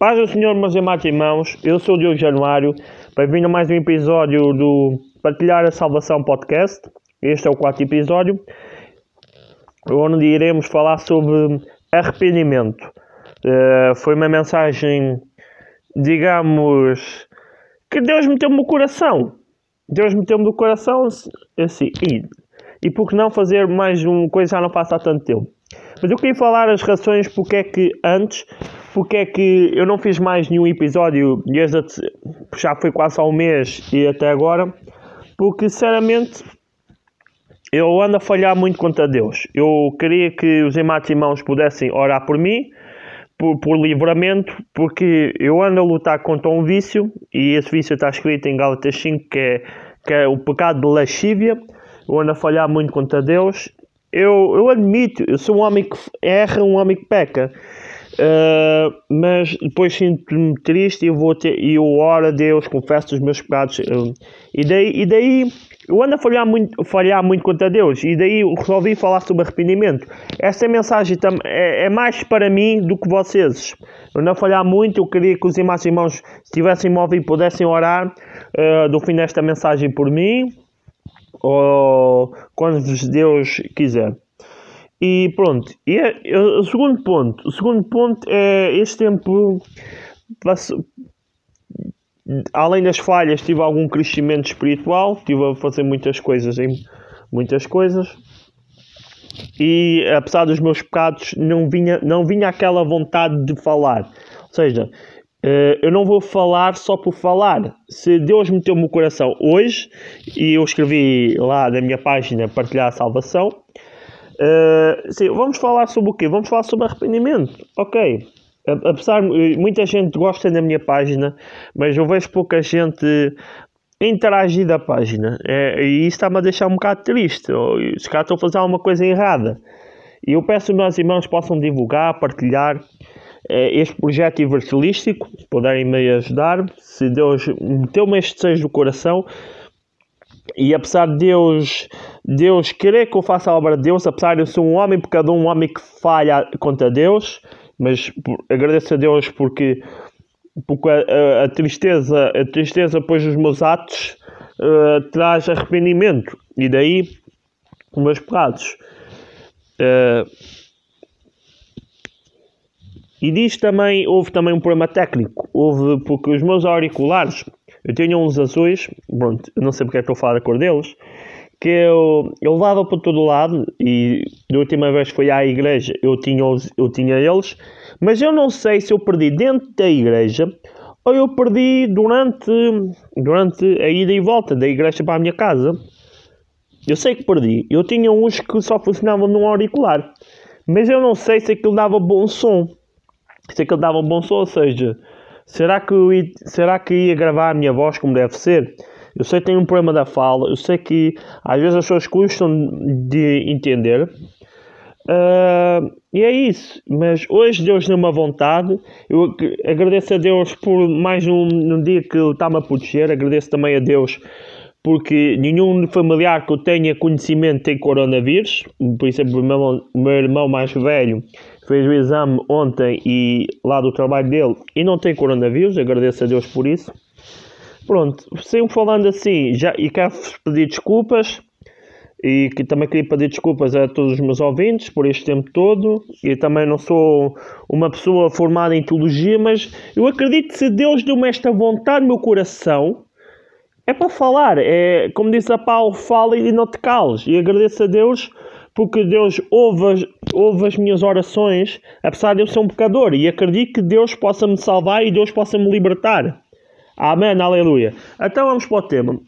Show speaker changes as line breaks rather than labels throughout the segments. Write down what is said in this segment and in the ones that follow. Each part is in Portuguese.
Paz do Senhor, meus amados irmãos, eu sou o Diogo Januário, bem-vindo a mais um episódio do Partilhar a Salvação Podcast. Este é o quarto episódio, onde iremos falar sobre arrependimento. Uh, foi uma mensagem, digamos, que Deus meteu-me no coração. Deus meteu-me no coração assim, e, e por que não fazer mais uma coisa já não passa há tanto tempo. Mas eu queria falar as razões porque é que antes porque é que eu não fiz mais nenhum episódio desde já foi quase há um mês e até agora, porque sinceramente eu ando a falhar muito contra Deus. Eu queria que os irmãos e irmãos pudessem orar por mim, por, por, livramento, porque eu ando a lutar contra um vício, e esse vício está escrito em Gálatas 5, que é, que é o pecado de lascívia. Eu ando a falhar muito contra Deus. Eu, eu admito, eu sou um homem que erra, um homem que peca. Uh, mas depois sinto-me triste e vou ter, e eu oro a Deus, confesso os meus pecados. Uh, e, daí, e daí eu ando a falhar muito, falhar muito contra Deus. E daí resolvi falar sobre arrependimento. Esta mensagem é, é mais para mim do que vocês. Eu não falhar muito, eu queria que os irmãos irmãos estivessem móveis e pudessem orar uh, do fim desta mensagem por mim. Ou quando Deus quiser. E pronto, e é, é, o segundo ponto, o segundo ponto é este tempo, além das falhas, tive algum crescimento espiritual, tive a fazer muitas coisas em muitas coisas. E apesar dos meus pecados, não vinha, não vinha aquela vontade de falar. Ou seja, eh, eu não vou falar só por falar. Se Deus meteu no coração hoje, e eu escrevi lá na minha página Partilhar a Salvação, Uh, sim, vamos falar sobre o quê? Vamos falar sobre arrependimento. Ok. Apesar, muita gente gosta da minha página, mas eu vejo pouca gente interagir da página. É, e isso está-me a deixar um bocado triste. Os caras estão a fazer alguma coisa errada. E eu peço que meus irmãos possam divulgar, partilhar é, este projeto evangelístico, puderem me ajudar. Se Deus meteu-me este desejo do coração, e apesar de Deus, Deus querer que eu faça a obra de Deus, apesar de eu ser um homem pecador, um homem que falha contra Deus, mas agradeço a Deus porque, porque a, a, a tristeza, a tristeza depois dos meus atos uh, traz arrependimento e daí os meus pecados. Uh, e diz também, houve também um problema técnico, houve porque os meus auriculares eu tinha uns azuis, pronto, não sei porque é que estou a falar da cor deles, que eu, eu levava para todo lado e da última vez que fui à igreja eu tinha, eu tinha eles, mas eu não sei se eu perdi dentro da igreja ou eu perdi durante, durante a ida e volta da igreja para a minha casa. Eu sei que perdi. Eu tinha uns que só funcionavam num auricular, mas eu não sei se aquilo dava bom som. Se aquilo dava bom som, ou seja, Será que, eu ia, será que ia gravar a minha voz como deve ser? Eu sei que tenho um problema da fala, eu sei que às vezes as pessoas custam de entender. Uh, e é isso, mas hoje Deus deu uma vontade. Eu agradeço a Deus por mais um, um dia que Ele está-me a proteger. Agradeço também a Deus porque nenhum familiar que eu tenha conhecimento tem coronavírus. Por exemplo, o meu, meu irmão mais velho fez o exame ontem e lá do trabalho dele e não tem coronavírus, agradeço a Deus por isso. Pronto, sempre falando assim, já, e quero pedir desculpas e que também queria pedir desculpas a todos os meus ouvintes por este tempo todo. E também não sou uma pessoa formada em teologia, mas eu acredito que se Deus deu-me esta vontade no meu coração, é para falar. É como diz a Paulo, fala e não te cales. E agradeço a Deus porque Deus ouve ouve as minhas orações, apesar de eu ser um pecador, e acredito que Deus possa me salvar e Deus possa me libertar. Amém, aleluia. Então vamos para o tema.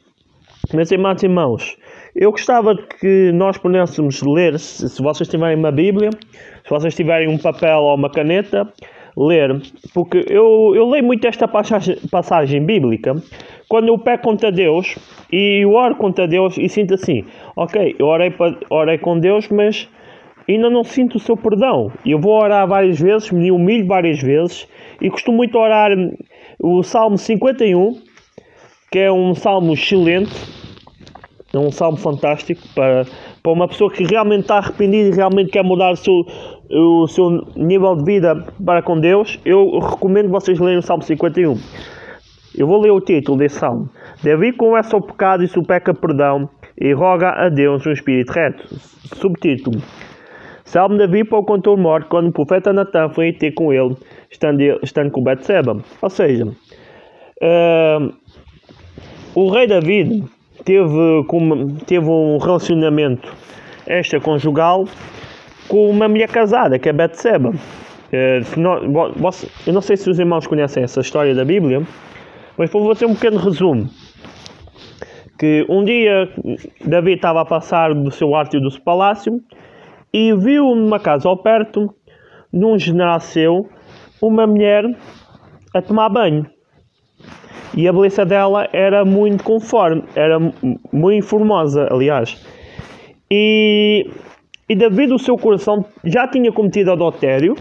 Meus irmãos e irmãos, eu gostava que nós pudéssemos ler, se vocês tiverem uma Bíblia, se vocês tiverem um papel ou uma caneta, ler, porque eu, eu leio muito esta passagem, passagem bíblica quando eu peco contra Deus e oro contra Deus e sinto assim, ok, eu orei, orei com Deus, mas ainda não sinto o seu perdão. Eu vou orar várias vezes, me humilho várias vezes e costumo muito orar o Salmo 51, que é um salmo excelente, é um salmo fantástico para, para uma pessoa que realmente está arrependida e realmente quer mudar o seu, o seu nível de vida para com Deus, eu recomendo vocês lerem o Salmo 51. Eu vou ler o título desse salmo. Davi conversa o pecado e supeca perdão e roga a Deus um espírito reto. Subtítulo. Salmo Davi para o contor morte quando o profeta Natan foi ter com ele, estando, estando com Betseba. Ou seja, uh, o rei David teve, teve um relacionamento extraconjugal com uma mulher casada, que é Betseba. Uh, eu não sei se os irmãos conhecem essa história da Bíblia, mas vou fazer um pequeno resumo. Que um dia Davi estava a passar do seu átrio do seu palácio e viu numa casa ao perto, num general seu, uma mulher a tomar banho. E a beleza dela era muito conforme, era muito formosa, aliás. E, e Davi, do seu coração, já tinha cometido adultério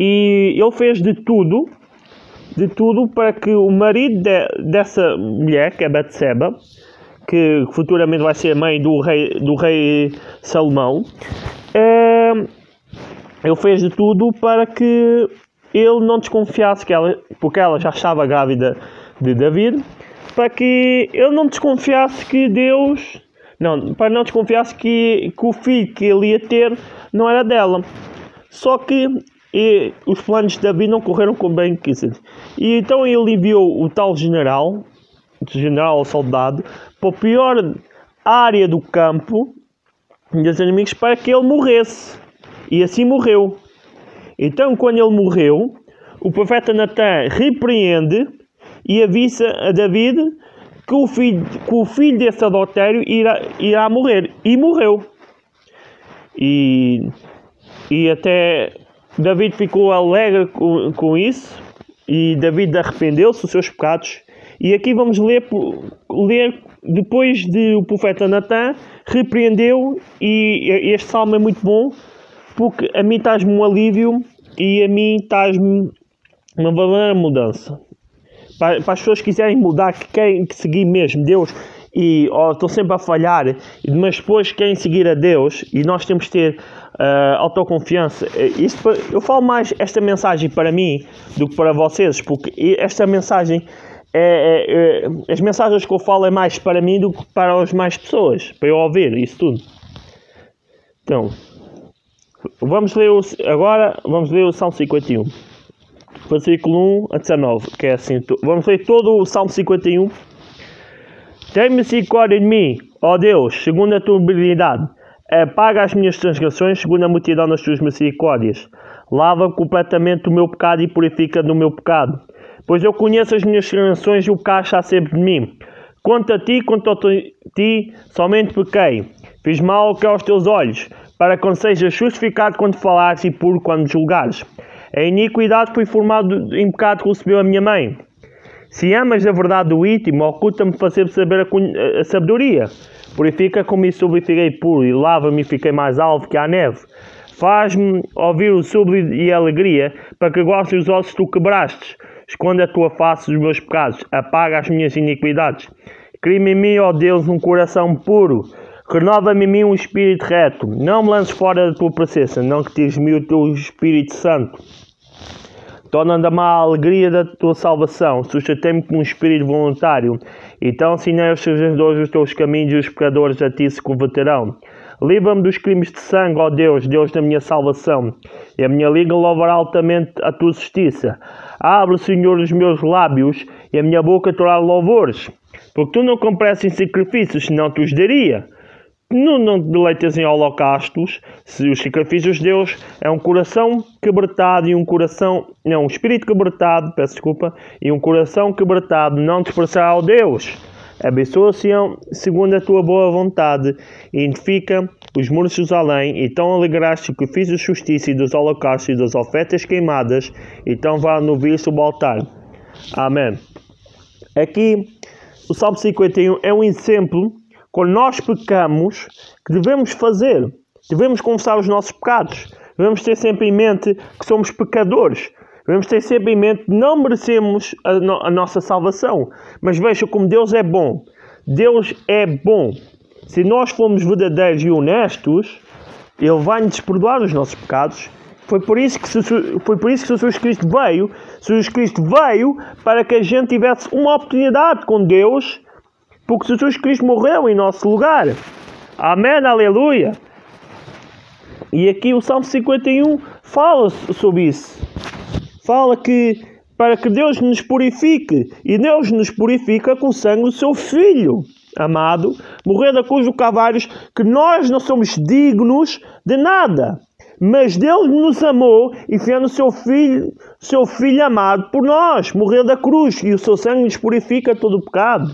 e ele fez de tudo de tudo para que o marido de, dessa mulher, que é Batseba, que futuramente vai ser mãe do rei, do rei Salomão, é, ele fez de tudo para que ele não desconfiasse que ela, porque ela já estava grávida de David, para que ele não desconfiasse que Deus, não, para não desconfiasse que, que o filho que ele ia ter não era dela. Só que e os planos de Davi não correram como bem quis. E então ele enviou o tal general, general soldado, para a pior área do campo dos inimigos para que ele morresse. E assim morreu. Então, quando ele morreu, o profeta Natan repreende e avisa a David que o filho, que o filho desse adultério irá, irá morrer. E morreu. E, e até David ficou alegre com, com isso e David arrependeu-se dos seus pecados. E aqui vamos ler, ler depois de o profeta Natan repreendeu e este salmo é muito bom porque a mim traz-me um alívio e a mim traz-me uma verdadeira mudança. Para, para, as pessoas que quiserem mudar, que querem seguir mesmo Deus e oh, estão sempre a falhar, mas depois querem seguir a Deus e nós temos que ter uh, autoconfiança. Eh, isto, eu falo mais esta mensagem para mim do que para vocês, porque esta mensagem é, é, é, as mensagens que eu falo é mais para mim do que para as mais pessoas, para eu ouvir isso tudo. Então, vamos ler o, agora vamos ler o Salmo 51, versículo 1 a 19, que é assim, vamos ler todo o Salmo 51. Tem misericórdia de mim, ó Deus, segundo a tua habilidade Apaga as minhas transgressões segundo a multidão das tuas misericórdias. Lava completamente o meu pecado e purifica do meu pecado. Pois eu conheço as minhas transgressões e o pecado está sempre de mim. Quanto a ti, quanto a ti, somente pequei. Fiz mal que aos teus olhos, para que não sejas justificado quando falares e puro quando julgares. A iniquidade foi formado em pecado que recebeu a minha mãe. Se amas a verdade do íntimo, oculta-me fazer saber a, a sabedoria. Purifica como isso fiquei puro e lava-me e fiquei mais alvo que a neve. Faz-me ouvir o súbito e a alegria, para que goste os ossos que tu quebrastes. Esconde a tua face dos meus pecados, apaga as minhas iniquidades. Cria-me em mim, ó Deus, um coração puro. Renova-me em mim um espírito reto. Não me lances fora da tua presença, não que tires-me o teu Espírito Santo. Torna-me a alegria da tua salvação. Sustentei-me com um espírito voluntário então ensinei aos sujeitos os teus caminhos e os pecadores a ti se converterão. Livra-me dos crimes de sangue, ó Deus, Deus da minha salvação, e a minha língua louvará altamente a tua justiça. Abre, Senhor, os meus lábios, e a minha boca terá louvores, porque tu não compraste em sacrifícios, senão tu os daria não, não deleitas em holocaustos, se os sacrifícios de Deus é um coração quebrantado e um coração, não, um espírito quebrantado, peço desculpa, e um coração quebrantado não desprezará ao Deus. Abençoa-se segundo a tua boa vontade, e edifica os muros de Jerusalém, então alegraste que fiz a justiça e dos holocaustos e das ofertas queimadas, então vá no sobre o altar. Amém. Aqui, o Salmo 51 é um exemplo quando nós pecamos, que devemos fazer? Devemos confessar os nossos pecados. Devemos ter sempre em mente que somos pecadores. Devemos ter sempre em mente que não merecemos a, no a nossa salvação. Mas veja como Deus é bom. Deus é bom. Se nós formos verdadeiros e honestos, Ele vai-nos perdoar os nossos pecados. Foi por, isso que foi por isso que Jesus Cristo veio. Jesus Cristo veio para que a gente tivesse uma oportunidade com Deus, porque Jesus Cristo morreu em nosso lugar. Amém, aleluia. E aqui o Salmo 51 fala sobre isso. Fala que para que Deus nos purifique, e Deus nos purifica com o sangue do seu Filho amado, morrer da cruz do Calvário, que nós não somos dignos de nada. Mas Deus nos amou e fez o seu filho, seu filho amado por nós, morreu da cruz, e o seu sangue nos purifica todo o pecado.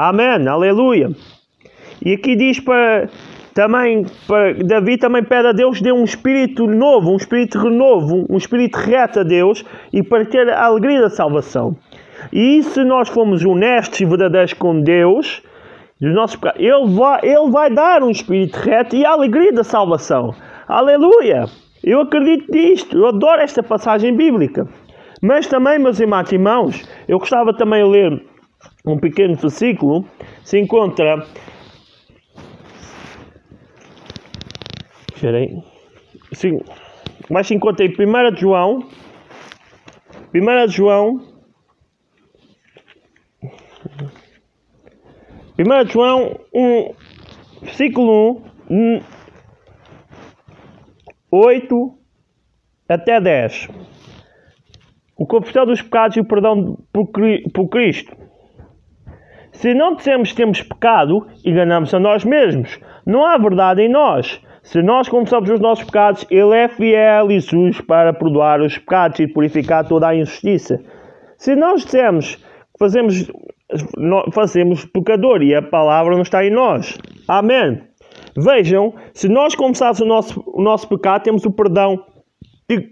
Amém, aleluia. E aqui diz para também para Davi também pede a Deus dê um espírito novo, um espírito renovo, um espírito reto a Deus e para ter a alegria da salvação. E se nós formos honestos e verdadeiros com Deus, nossos ele vai, ele vai dar um espírito reto e a alegria da salvação. Aleluia! Eu acredito nisto, eu adoro esta passagem bíblica. Mas também, meus irmãos irmãos, eu gostava também de ler um pequeno versículo. Se encontra. Espera aí. Sim, mas se encontra em 1 João. 1 João 1 João 1, versículo 1, 8 até 10. O confissão dos pecados e o perdão por Cristo. Se não dissemos que temos pecado, enganamos a nós mesmos. Não há verdade em nós. Se nós confessamos os nossos pecados, Ele é fiel e justo para perdoar os pecados e purificar toda a injustiça. Se nós dissemos que fazemos fazemos pecador e a palavra não está em nós. Amém. Vejam, se nós confessarmos o nosso, o nosso pecado, temos o perdão, de,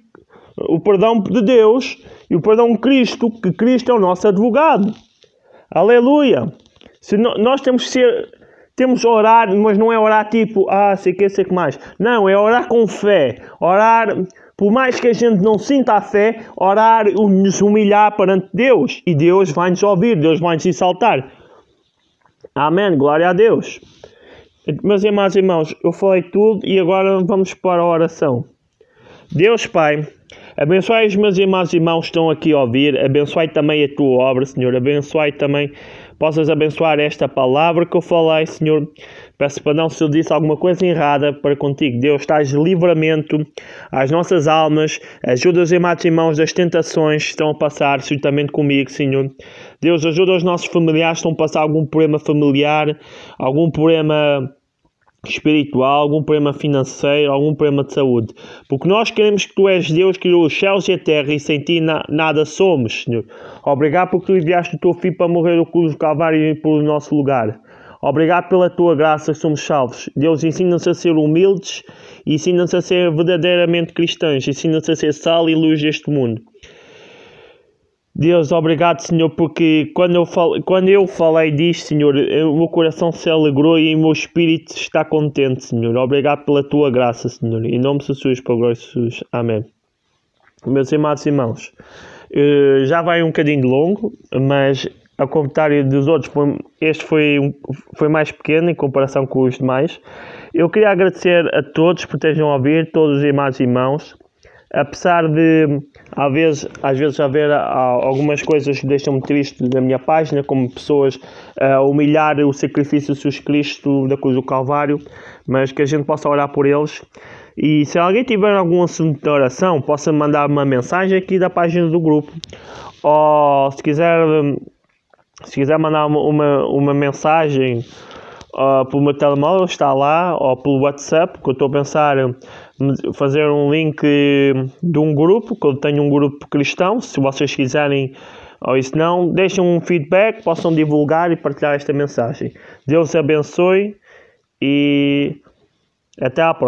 o perdão de Deus e o perdão de Cristo, que Cristo é o nosso advogado. Aleluia. Se no, nós temos que ser, temos orar, mas não é orar tipo, ah, sei que, sei que mais. Não, é orar com fé. Orar por mais que a gente não sinta a fé, orar, nos humilhar perante Deus. E Deus vai nos ouvir, Deus vai nos exaltar. Amém. Glória a Deus. Meus irmãos e irmãos, eu falei tudo e agora vamos para a oração. Deus Pai, abençoai os meus irmãos e irmãos que estão aqui a ouvir, abençoai também a tua obra, Senhor, abençoai também, possas abençoar esta palavra que eu falei, Senhor, Peço perdão se eu disse alguma coisa errada para contigo. Deus, estás livramento às nossas almas. Ajuda os irmãos e irmãos das tentações que estão a passar juntamente comigo, Senhor. Deus, ajuda os nossos familiares que estão a passar algum problema familiar, algum problema espiritual, algum problema financeiro, algum problema de saúde. Porque nós queremos que Tu és Deus que criou os céus e a terra e sem Ti na, nada somos, Senhor. Obrigado porque Tu enviaste o Teu Filho para morrer no cruz do Calvário por nosso lugar. Obrigado pela tua graça que somos salvos. Deus ensina-nos a ser humildes e ensina-nos a ser verdadeiramente cristãos. Ensina-nos a ser sal e luz deste mundo. Deus, obrigado, Senhor, porque quando eu, fal... quando eu falei disto, Senhor, o meu coração se alegrou e o meu espírito está contente, Senhor. Obrigado pela tua graça, Senhor. Em nome de Jesus, para glória de Jesus. Amém. Meus amados irmãos, eh, já vai um bocadinho longo, mas ao contrário dos outros, este foi, foi mais pequeno em comparação com os demais. Eu queria agradecer a todos por terem ouvido, todos os e irmãos. Apesar de, às vezes, às vezes haver algumas coisas que deixam-me triste na minha página, como pessoas a uh, humilhar o sacrifício de Jesus Cristo da cruz do Calvário, mas que a gente possa orar por eles. E se alguém tiver algum assunto de oração, possa mandar uma mensagem aqui da página do grupo. Ou se quiser se quiser mandar uma, uma, uma mensagem uh, pelo meu telemóvel, está lá, ou pelo WhatsApp, que eu estou a pensar fazer um link de um grupo, que eu tenho um grupo cristão, se vocês quiserem ou se não, deixem um feedback, possam divulgar e partilhar esta mensagem. Deus abençoe e até à próxima.